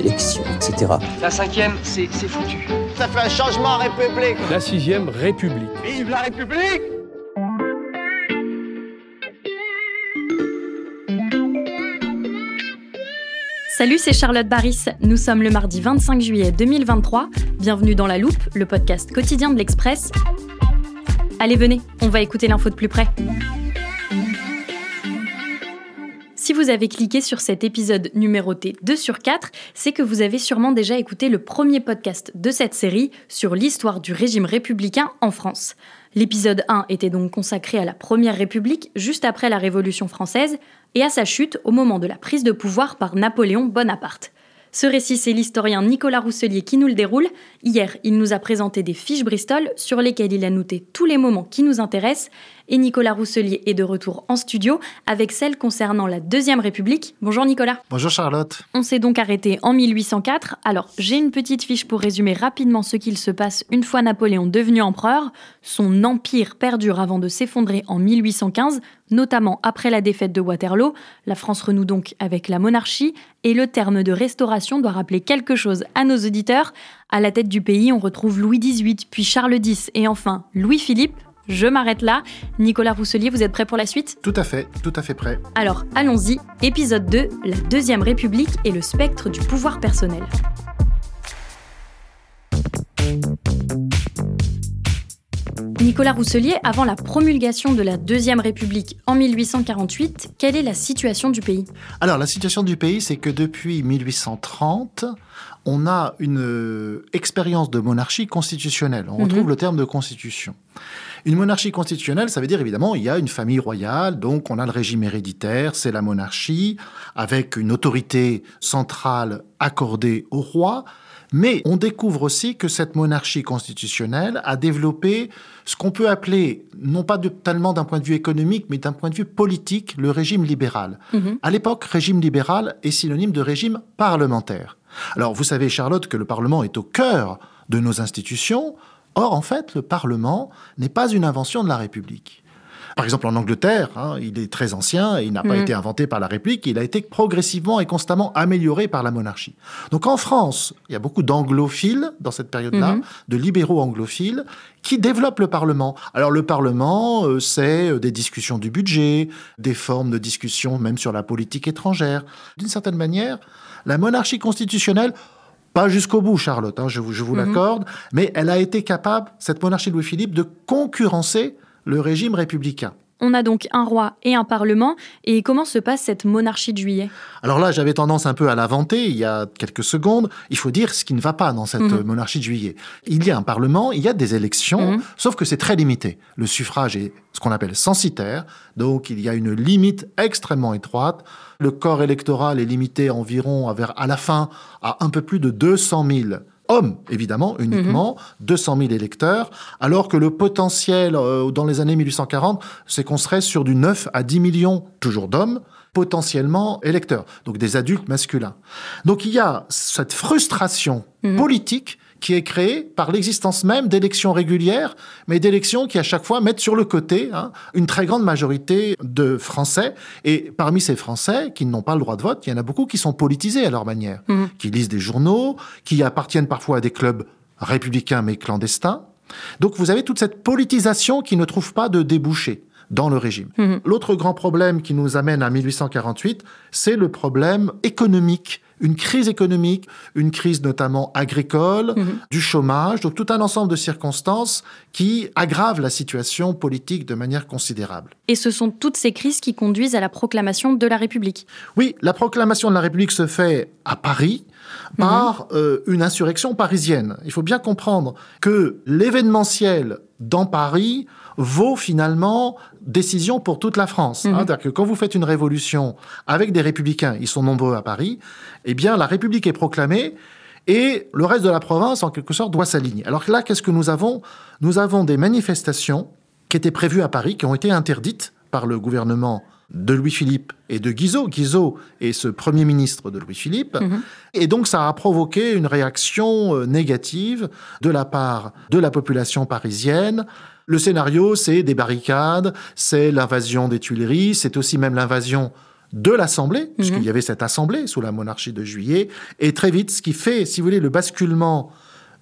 etc. La cinquième, c'est c'est foutu. Ça fait un changement en République. La sixième République. Vive la République Salut, c'est Charlotte Baris. Nous sommes le mardi 25 juillet 2023. Bienvenue dans La Loupe, le podcast quotidien de l'Express. Allez, venez, on va écouter l'info de plus près. Vous avez cliqué sur cet épisode numéroté 2 sur 4, c'est que vous avez sûrement déjà écouté le premier podcast de cette série sur l'histoire du régime républicain en France. L'épisode 1 était donc consacré à la Première République juste après la Révolution française et à sa chute au moment de la prise de pouvoir par Napoléon Bonaparte. Ce récit, c'est l'historien Nicolas Rousselier qui nous le déroule. Hier, il nous a présenté des fiches Bristol sur lesquelles il a noté tous les moments qui nous intéressent. Et Nicolas Rousselier est de retour en studio avec celle concernant la Deuxième République. Bonjour Nicolas. Bonjour Charlotte. On s'est donc arrêté en 1804. Alors, j'ai une petite fiche pour résumer rapidement ce qu'il se passe une fois Napoléon devenu empereur. Son empire perdure avant de s'effondrer en 1815, notamment après la défaite de Waterloo. La France renoue donc avec la monarchie et le terme de restauration doit rappeler quelque chose à nos auditeurs. À la tête du pays, on retrouve Louis XVIII, puis Charles X et enfin Louis-Philippe. Je m'arrête là. Nicolas Rousselier, vous êtes prêt pour la suite? Tout à fait, tout à fait prêt. Alors, allons-y. Épisode 2, la Deuxième République et le spectre du pouvoir personnel. Nicolas Rousselier, avant la promulgation de la Deuxième République en 1848, quelle est la situation du pays? Alors, la situation du pays, c'est que depuis 1830, on a une euh, expérience de monarchie constitutionnelle. On retrouve le terme de constitution. Une monarchie constitutionnelle, ça veut dire évidemment, il y a une famille royale, donc on a le régime héréditaire, c'est la monarchie, avec une autorité centrale accordée au roi. Mais on découvre aussi que cette monarchie constitutionnelle a développé ce qu'on peut appeler, non pas de, tellement d'un point de vue économique, mais d'un point de vue politique, le régime libéral. À l'époque, régime libéral est synonyme de régime parlementaire. Alors, vous savez, Charlotte, que le Parlement est au cœur de nos institutions. Or, en fait, le Parlement n'est pas une invention de la République. Par exemple, en Angleterre, hein, il est très ancien et il n'a pas été inventé par la République, il a été progressivement et constamment amélioré par la monarchie. Donc en France, il y a beaucoup d'anglophiles dans cette période-là, de libéraux anglophiles, qui développent le Parlement. Alors le Parlement, euh, c'est euh, des discussions du budget, des formes de discussion même sur la politique étrangère. D'une certaine manière, la monarchie constitutionnelle pas jusqu'au bout, Charlotte, hein, je vous, je vous l'accorde, mais elle a été capable, cette monarchie de Louis-Philippe, de concurrencer le régime républicain. On a donc un roi et un parlement. Et comment se passe cette monarchie de juillet? Alors là, j'avais tendance un peu à l'inventer il y a quelques secondes. Il faut dire ce qui ne va pas dans cette Mhm. monarchie de juillet. Il y a un parlement, il y a des élections, Mhm. sauf que c'est très limité. Le suffrage est ce qu'on appelle censitaire, donc il y a une limite extrêmement étroite. Le corps électoral est limité environ à, vers, à la fin à un peu plus de 200 000 hommes, évidemment, uniquement, 200 000 électeurs, alors que le potentiel euh, dans les années 1840, c'est qu'on serait sur du 9 à 10 millions, toujours d'hommes, potentiellement électeurs, donc des adultes masculins. Donc il y a cette frustration politique qui est créée par l'existence même d'élections régulières, mais d'élections qui à chaque fois mettent sur le côté hein, une très grande majorité de Français. Et parmi ces Français qui n'ont pas le droit de vote, il y en a beaucoup qui sont politisés à leur manière, qui lisent des journaux, qui appartiennent parfois à des clubs républicains mais clandestins. Donc vous avez toute cette politisation qui ne trouve pas de débouché dans le régime. L'autre grand problème qui nous amène à 1848, c'est le problème économique une crise économique, une crise notamment agricole, du chômage, donc tout un ensemble de circonstances qui aggravent la situation politique de manière considérable. Et ce sont toutes ces crises qui conduisent à la proclamation de la République. Oui, la proclamation de la République se fait à Paris par euh, une insurrection parisienne. Il faut bien comprendre que l'événementiel dans Paris vaut finalement décision pour toute la France. Hein. Mhm. C'est-à-dire que quand vous faites une révolution avec des républicains, ils sont nombreux à Paris, eh bien la République est proclamée et le reste de la province, en quelque sorte, doit s'aligner. Alors là, qu'est-ce que nous avons? Nous avons des manifestations qui étaient prévues à Paris, qui ont été interdites par le gouvernement de Louis-Philippe et de Guizot. Guizot est ce premier ministre de Louis-Philippe. Mhm. Et donc, ça a provoqué une réaction euh, négative de la part de la population parisienne. Le scénario, c'est des barricades, c'est l'invasion des Tuileries, c'est aussi même l'invasion de l'Assemblée, puisqu'il y avait cette Assemblée sous la monarchie de Juillet. Et très vite, ce qui fait, si vous voulez, le basculement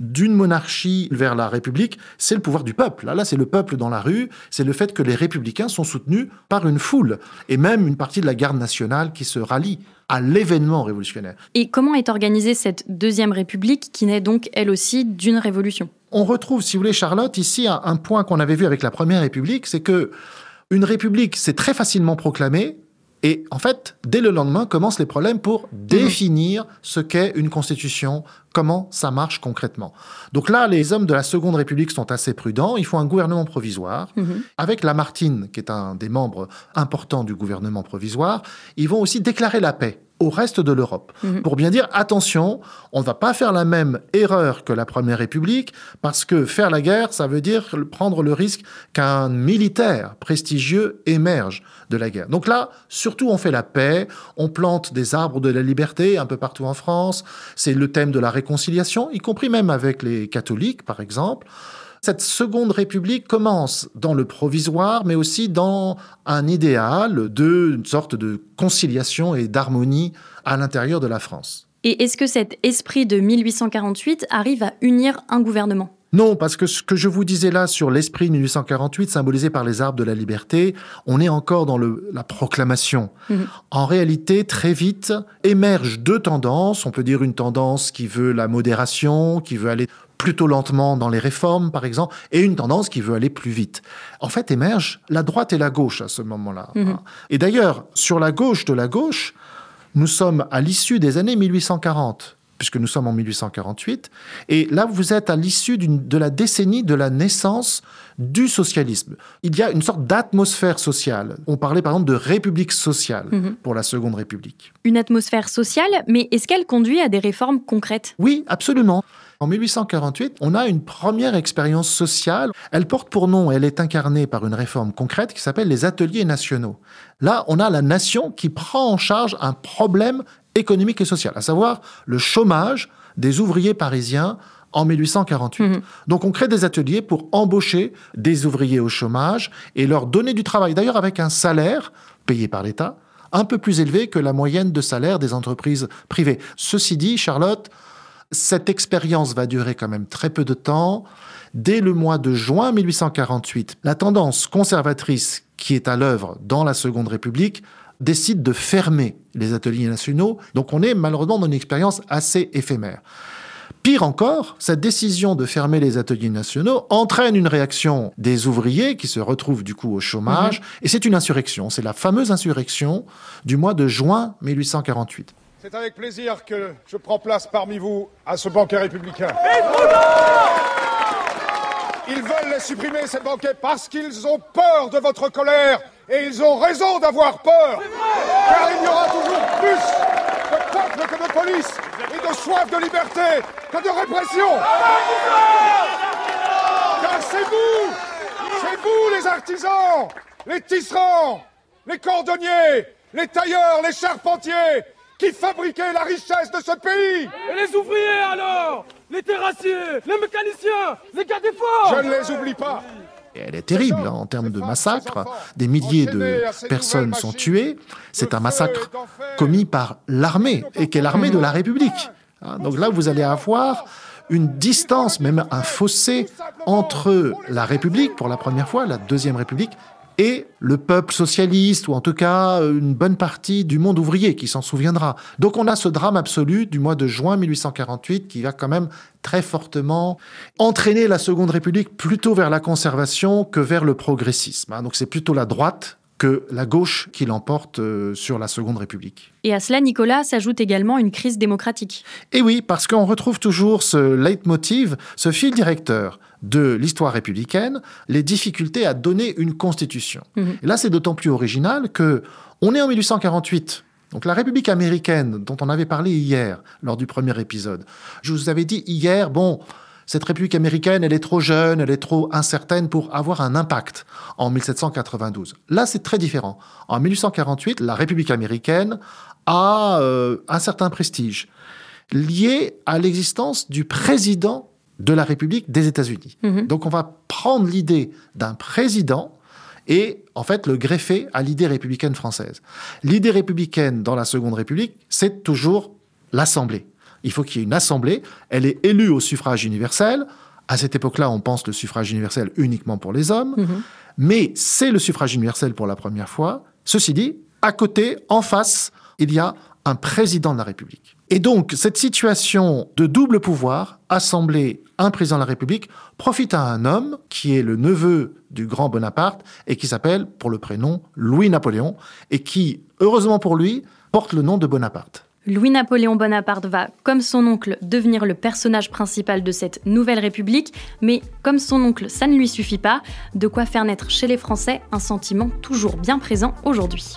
d'une monarchie vers la République, c'est le pouvoir du peuple. Là, là c'est le peuple dans la rue, c'est le fait que les républicains sont soutenus par une foule, et même une partie de la garde nationale qui se rallie à l'événement révolutionnaire. Et comment est organisée cette deuxième république qui naît donc elle aussi d'une révolution? On retrouve, si vous voulez, Charlotte, ici un, un point qu'on avait vu avec la première république, c'est que une république, c'est très facilement proclamé, et en fait, dès le lendemain, commencent les problèmes pour définir ce qu'est une constitution, comment ça marche concrètement. Donc là, les hommes de la Seconde République sont assez prudents. Il faut un gouvernement provisoire. Mhm. Avec Lamartine, qui est un des membres importants du gouvernement provisoire, ils vont aussi déclarer la paix au reste de l'Europe. Mhm. Pour bien dire, attention, on ne va pas faire la même erreur que la Première République, parce que faire la guerre, ça veut dire prendre le risque qu'un militaire prestigieux émerge de la guerre. Donc là, surtout, on fait la paix, on plante des arbres de la liberté un peu partout en France, c'est le thème de la réconciliation, y compris même avec les catholiques, par exemple. Cette seconde république commence dans le provisoire, mais aussi dans un idéal d'une sorte de conciliation et d'harmonie à l'intérieur de la France. Et est-ce que cet esprit de 1848 arrive à unir un gouvernement? Non, parce que ce que je vous disais là sur l'esprit de 1848, symbolisé par les arbres de la liberté, on est encore dans le, la proclamation. Mhm. En réalité, très vite, émergent deux tendances. On peut dire une tendance qui veut la modération, qui veut aller plutôt lentement dans les réformes, par exemple, et une tendance qui veut aller plus vite. En fait, émerge la droite et la gauche à ce moment-là. Mhm. Et d'ailleurs, sur la gauche de la gauche, nous sommes à l'issue des années 1840 puisque nous sommes en 1848. Et là, vous êtes à l'issue de la décennie de la naissance du socialisme. Il y a une sorte d'atmosphère sociale. On parlait par exemple de république sociale Mhm. pour la Seconde République. Une atmosphère sociale, mais est-ce qu'elle conduit à des réformes concrètes? Oui, absolument. En 1848, on a une première expérience sociale. Elle porte pour nom, elle est incarnée par une réforme concrète qui s'appelle les ateliers nationaux. Là, on a la nation qui prend en charge un problème économique et social, à savoir le chômage des ouvriers parisiens en 1848. Mhm. Donc on crée des ateliers pour embaucher des ouvriers au chômage et leur donner du travail, d'ailleurs avec un salaire payé par l'État un peu plus élevé que la moyenne de salaire des entreprises privées. Ceci dit, Charlotte, cette expérience va durer quand même très peu de temps. Dès le mois de juin 1848, la tendance conservatrice qui est à l'œuvre dans la Seconde République décide de fermer les ateliers nationaux. Donc on est malheureusement dans une expérience assez éphémère. Pire encore, cette décision de fermer les ateliers nationaux entraîne une réaction des ouvriers qui se retrouvent du coup au chômage, et c'est une insurrection. C'est la fameuse insurrection du mois de juin 1848. C'est avec plaisir que je prends place parmi vous à ce banquet républicain. Ils veulent les supprimer, ces banquets, parce qu'ils ont peur de votre colère. Et ils ont raison d'avoir peur. Car il y aura toujours plus de peuple que de police, et de soif de liberté que de répression. Car c'est vous, c'est vous les artisans, les tisserands, les cordonniers, les tailleurs, les charpentiers, qui fabriquaient la richesse de ce pays. Et les ouvriers alors Les terrassiers Les mécaniciens Les gardes des forts Je ne les oublie pas. Et elle est terrible hein, en termes de massacre. Des milliers de personnes sont tuées. C'est un massacre commis par l'armée, et qui est l'armée de la République. Hein, Donc là, vous allez avoir une distance, même un fossé entre la République, pour la première fois, la Deuxième République, et le peuple socialiste, ou en tout cas une bonne partie du monde ouvrier qui s'en souviendra. Donc on a ce drame absolu du mois de juin 1848 qui va quand même très fortement entraîner la Seconde République plutôt vers la conservation que vers le progressisme. hein. Donc c'est plutôt la droite que la gauche qui l'emporte euh, sur la Seconde République. Et à cela, Nicolas, s'ajoute également une crise démocratique. Et oui, parce qu'on retrouve toujours ce leitmotiv, ce fil directeur de l'histoire républicaine les difficultés à donner une constitution. Mhm. Et là, c'est d'autant plus original que on est en 1848. Donc la République américaine, dont on avait parlé hier lors du premier épisode, je vous avais dit hier, bon, cette République américaine, elle est trop jeune, elle est trop incertaine pour avoir un impact en 1792. Là, c'est très différent. En 1848, la République américaine a euh, un certain prestige lié à l'existence du président de la République des États-Unis. Mhm. Donc on va prendre l'idée d'un président et en fait le greffer à l'idée républicaine française. L'idée républicaine dans la Seconde République, c'est toujours l'Assemblée. Il faut qu'il y ait une Assemblée, elle est élue au suffrage universel. À cette époque-là, on pense le suffrage universel uniquement pour les hommes, Mhm. mais c'est le suffrage universel pour la première fois. Ceci dit, à côté, en face, il y a un président de la République. Et donc, cette situation de double pouvoir, Assemblée, un président de la République, profite à un homme qui est le neveu du grand Bonaparte et qui s'appelle, pour le prénom, Louis-Napoléon, et qui, heureusement pour lui, porte le nom de Bonaparte. Louis-Napoléon Bonaparte va, comme son oncle, devenir le personnage principal de cette nouvelle République, mais comme son oncle, ça ne lui suffit pas, de quoi faire naître chez les Français un sentiment toujours bien présent aujourd'hui.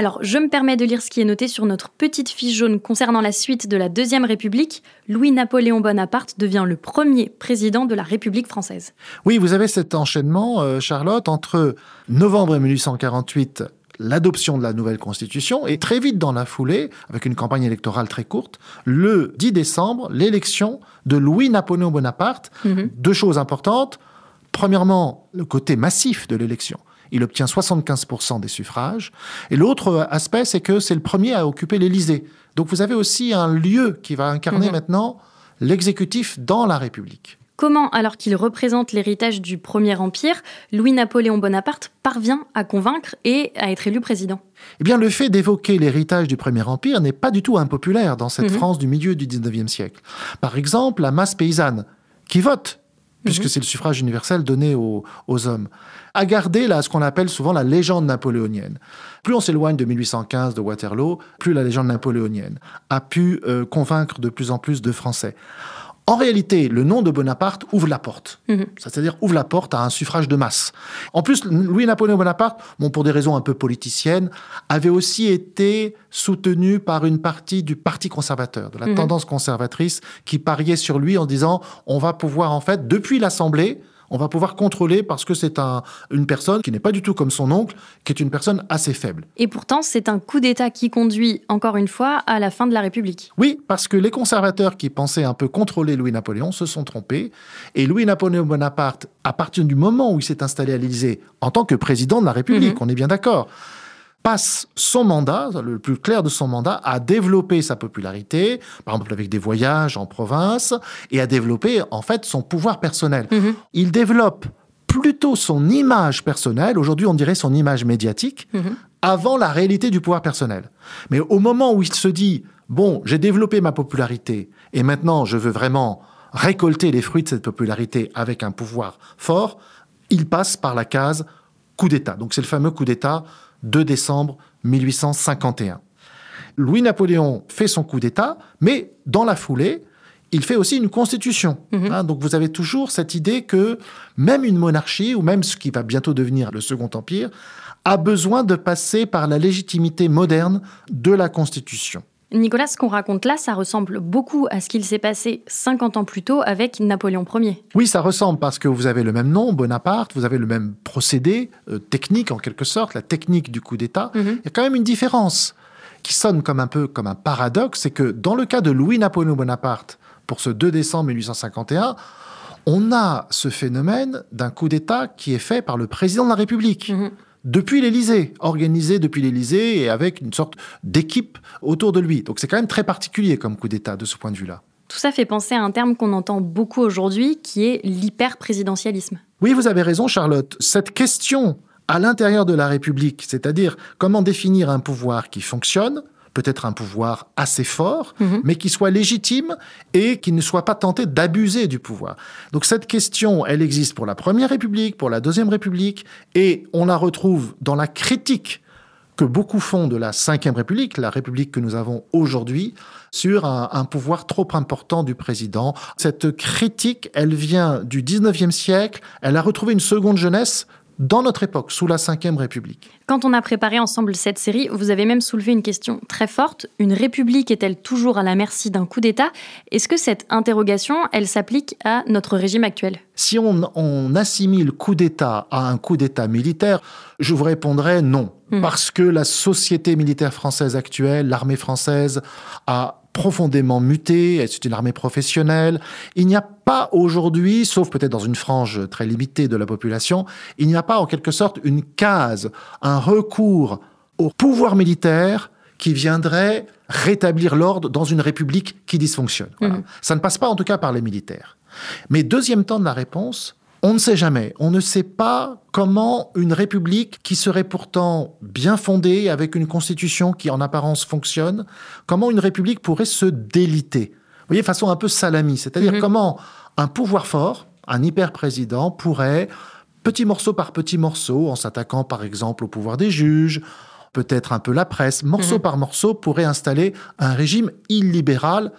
Alors, je me permets de lire ce qui est noté sur notre petite fiche jaune concernant la suite de la Deuxième République. Louis-Napoléon Bonaparte devient le premier président de la République française. Oui, vous avez cet enchaînement, euh, Charlotte, entre novembre 1848, l'adoption de la nouvelle constitution, et très vite dans la foulée, avec une campagne électorale très courte, le 10 décembre, l'élection de Louis-Napoléon Bonaparte. Mhm. Deux choses importantes. Premièrement, le côté massif de l'élection. Il obtient 75% des suffrages. Et l'autre aspect, c'est que c'est le premier à occuper l'Élysée. Donc vous avez aussi un lieu qui va incarner Mhm. maintenant l'exécutif dans la République. Comment, alors qu'il représente l'héritage du Premier Empire, Louis-Napoléon Bonaparte parvient à convaincre et à être élu président? Eh bien, le fait d'évoquer l'héritage du Premier Empire n'est pas du tout impopulaire dans cette Mhm. France du milieu du 19e siècle. Par exemple, la masse paysanne, qui vote, puisque Mhm. c'est le suffrage universel donné aux, aux hommes, a gardé là, ce qu'on appelle souvent la légende napoléonienne. Plus on s'éloigne de 1815, de Waterloo, plus la légende napoléonienne a pu euh, convaincre de plus en plus de Français. En réalité, le nom de Bonaparte ouvre la porte. Mhm. C'est-à-dire ouvre la porte à un suffrage de masse. En plus, Louis-Napoléon Bonaparte, bon, pour des raisons un peu politiciennes, avait aussi été soutenu par une partie du Parti conservateur, de la Mhm. tendance conservatrice, qui pariait sur lui en disant on va pouvoir, en fait, depuis l'Assemblée, on va pouvoir contrôler parce que c'est un, une personne qui n'est pas du tout comme son oncle, qui est une personne assez faible. Et pourtant, c'est un coup d'État qui conduit, encore une fois, à la fin de la République. Oui, parce que les conservateurs qui pensaient un peu contrôler Louis-Napoléon se sont trompés. Et Louis-Napoléon Bonaparte, à partir du moment où il s'est installé à l'Élysée en tant que président de la République, Mhm. on est bien d'accord, passe son mandat, le plus clair de son mandat, à développer sa popularité, par exemple avec des voyages en province, et à développer en fait son pouvoir personnel. Mhm. Il développe plutôt son image personnelle, aujourd'hui on dirait son image médiatique, Mhm. avant la réalité du pouvoir personnel. Mais au moment où il se dit, bon, j'ai développé ma popularité, et maintenant je veux vraiment récolter les fruits de cette popularité avec un pouvoir fort, il passe par la case coup d'État. Donc c'est le fameux coup d'État 2 décembre 1851. Louis-Napoléon fait son coup d'État, mais dans la foulée, il fait aussi une constitution. Mhm. Hein, donc vous avez toujours cette idée que même une monarchie, ou même ce qui va bientôt devenir le Second Empire, a besoin de passer par la légitimité moderne de la constitution. Nicolas, ce qu'on raconte là, ça ressemble beaucoup à ce qu'il s'est passé 50 ans plus tôt avec Napoléon Ier. Oui, ça ressemble parce que vous avez le même nom, Bonaparte, vous avez le même procédé, euh, technique en quelque sorte, la technique du coup d'État. Mhm. Il y a quand même une différence qui sonne comme un peu comme un paradoxe, c'est que dans le cas de Louis-Napoléon Bonaparte, pour ce 2 décembre 1851, on a ce phénomène d'un coup d'État qui est fait par le président de la République. Mhm. Depuis l'Élysée, organisé depuis l'Élysée et avec une sorte d'équipe autour de lui. Donc c'est quand même très particulier comme coup d'État de ce point de vue-là. Tout ça fait penser à un terme qu'on entend beaucoup aujourd'hui, qui est l'hyper-présidentialisme. Oui, vous avez raison, Charlotte. Cette question à l'intérieur de la République, c'est-à-dire comment définir un pouvoir qui fonctionne, peut-être un pouvoir assez fort, mhm. mais qui soit légitime et qui ne soit pas tenté d'abuser du pouvoir. Donc cette question, elle existe pour la Première République, pour la Deuxième République, et on la retrouve dans la critique que beaucoup font de la Cinquième République, la République que nous avons aujourd'hui, sur un, un, pouvoir trop important du président. Cette critique, elle vient du 19e siècle, elle a retrouvé une seconde jeunesse dans notre époque, sous la Ve République. Quand on a préparé ensemble cette série, vous avez même soulevé une question très forte. Une république est-elle toujours à la merci d'un coup d'État? Est-ce que cette interrogation, elle s'applique à notre régime actuel? Si on, on, assimile coup d'État à un coup d'État militaire, je vous répondrai non. Hmm. Parce que la société militaire française actuelle, l'armée française, a profondément muté, c'est une armée professionnelle. Il n'y a pas aujourd'hui, sauf peut-être dans une frange très limitée de la population, il n'y a pas en quelque sorte une case, un recours au pouvoir militaire qui viendrait rétablir l'ordre dans une république qui dysfonctionne. Mmh. Ça ne passe pas en tout cas par les militaires. Mais deuxième temps de la réponse, on ne sait jamais. On ne sait pas comment une république qui serait pourtant bien fondée, avec une constitution qui en apparence fonctionne, comment une république pourrait se déliter. Vous voyez, façon un peu salami. C'est-à-dire mhm. comment un pouvoir fort, un hyper-président, pourrait, petit morceau par petit morceau, en s'attaquant par exemple au pouvoir des juges, peut-être un peu la presse, morceau mhm. par morceau, pourrait installer un régime illibéral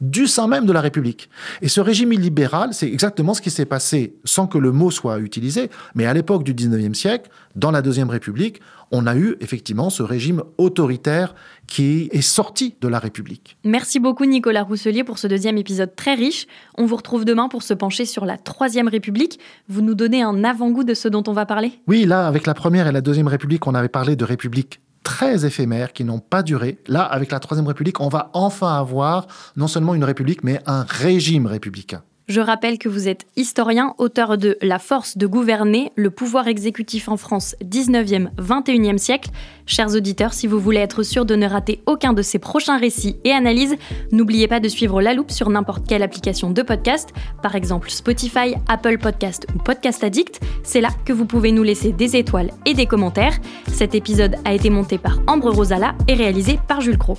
du sein même de la République. Et ce régime illibéral, c'est exactement ce qui s'est passé sans que le mot soit utilisé, mais à l'époque du 19e siècle, dans la Deuxième République, on a eu effectivement ce régime autoritaire qui est sorti de la République. Merci beaucoup Nicolas Rousselier pour ce deuxième épisode très riche. On vous retrouve demain pour se pencher sur la Troisième République. Vous nous donnez un avant-goût de ce dont on va parler? Oui, là, avec la Première et la Deuxième République, on avait parlé de République très éphémères qui n'ont pas duré. Là, avec la Troisième République, on va enfin avoir non seulement une république, mais un régime républicain. Je rappelle que vous êtes historien, auteur de La force de gouverner, le pouvoir exécutif en France 19e, 21e siècle. Chers auditeurs, si vous voulez être sûr de ne rater aucun de ces prochains récits et analyses, n'oubliez pas de suivre La Loupe sur n'importe quelle application de podcast, par exemple Spotify, Apple Podcast ou Podcast Addict. C'est là que vous pouvez nous laisser des étoiles et des commentaires. Cet épisode a été monté par Ambre Rosala et réalisé par Jules Cro.